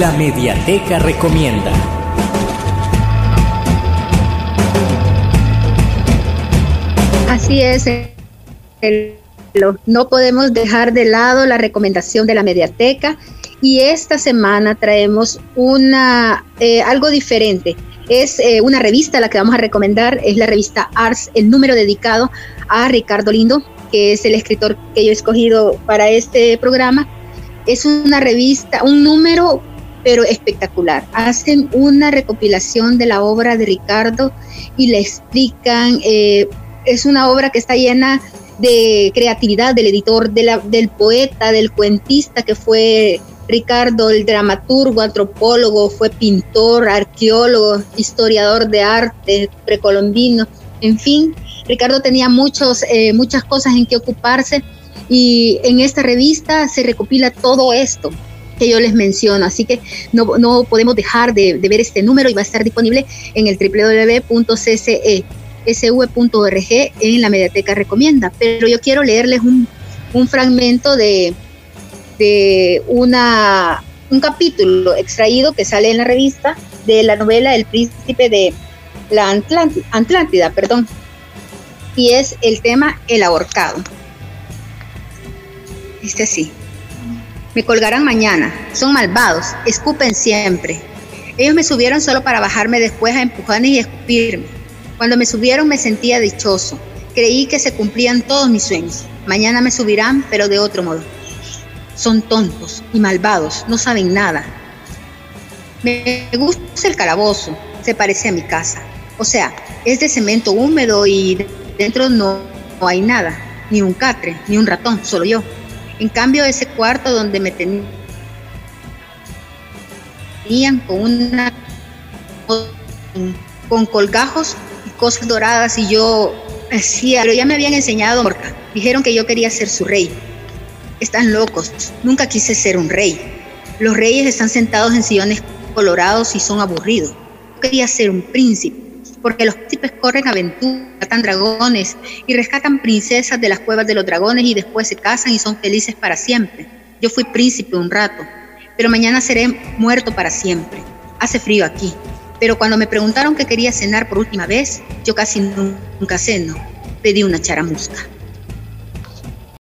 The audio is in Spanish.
La Mediateca Recomienda. Así es. no podemos dejar de lado la recomendación de la Mediateca y esta semana traemos una eh, algo diferente. Es eh, una revista la que vamos a recomendar, es la revista Arts, el número dedicado a Ricardo Lindo, que es el escritor que yo he escogido para este programa. Es una revista, un número pero espectacular. Hacen una recopilación de la obra de Ricardo y le explican, eh, es una obra que está llena de creatividad del editor, del poeta, del cuentista que fue Ricardo, el dramaturgo, antropólogo, fue pintor, arqueólogo, historiador de arte precolombino, en fin, Ricardo tenía muchos, eh, muchas cosas en que ocuparse y en esta revista se recopila todo esto que yo les menciono, así que no, podemos dejar de, ver este número y va a estar disponible en el www.ccesv.org en la Mediateca Recomienda. Pero yo quiero leerles un, fragmento de, de una, un capítulo extraído que sale en la revista de la novela El príncipe de la Atlántida, perdón, y es el tema El ahorcado. Dice así. Me colgarán mañana. Son malvados. Escupen siempre. Ellos me subieron solo para bajarme después a empujarme y escupirme. Cuando me subieron me sentía dichoso. Creí que se cumplían todos mis sueños. Mañana me subirán, pero de otro modo. Son tontos y malvados. No saben nada. Me gusta el calabozo. Se parece a mi casa. O sea, es de cemento húmedo y Dentro no, hay nada, ni un catre, ni un ratón, solo yo. En cambio, ese cuarto donde me tenían con una con colgajos y cosas doradas y yo decía, pero ya me habían enseñado, dijeron que yo quería ser su rey. Están locos, nunca quise ser un rey. Los reyes están sentados en sillones colorados y son aburridos. Yo quería ser un príncipe porque los príncipes corren aventuras, matan dragones y rescatan princesas de las cuevas de los dragones y después se casan y son felices para siempre. Yo fui príncipe un rato, pero mañana seré muerto para siempre. Hace frío aquí, pero cuando me preguntaron qué quería cenar por última vez, yo casi nunca ceno. Pedí una charamusca.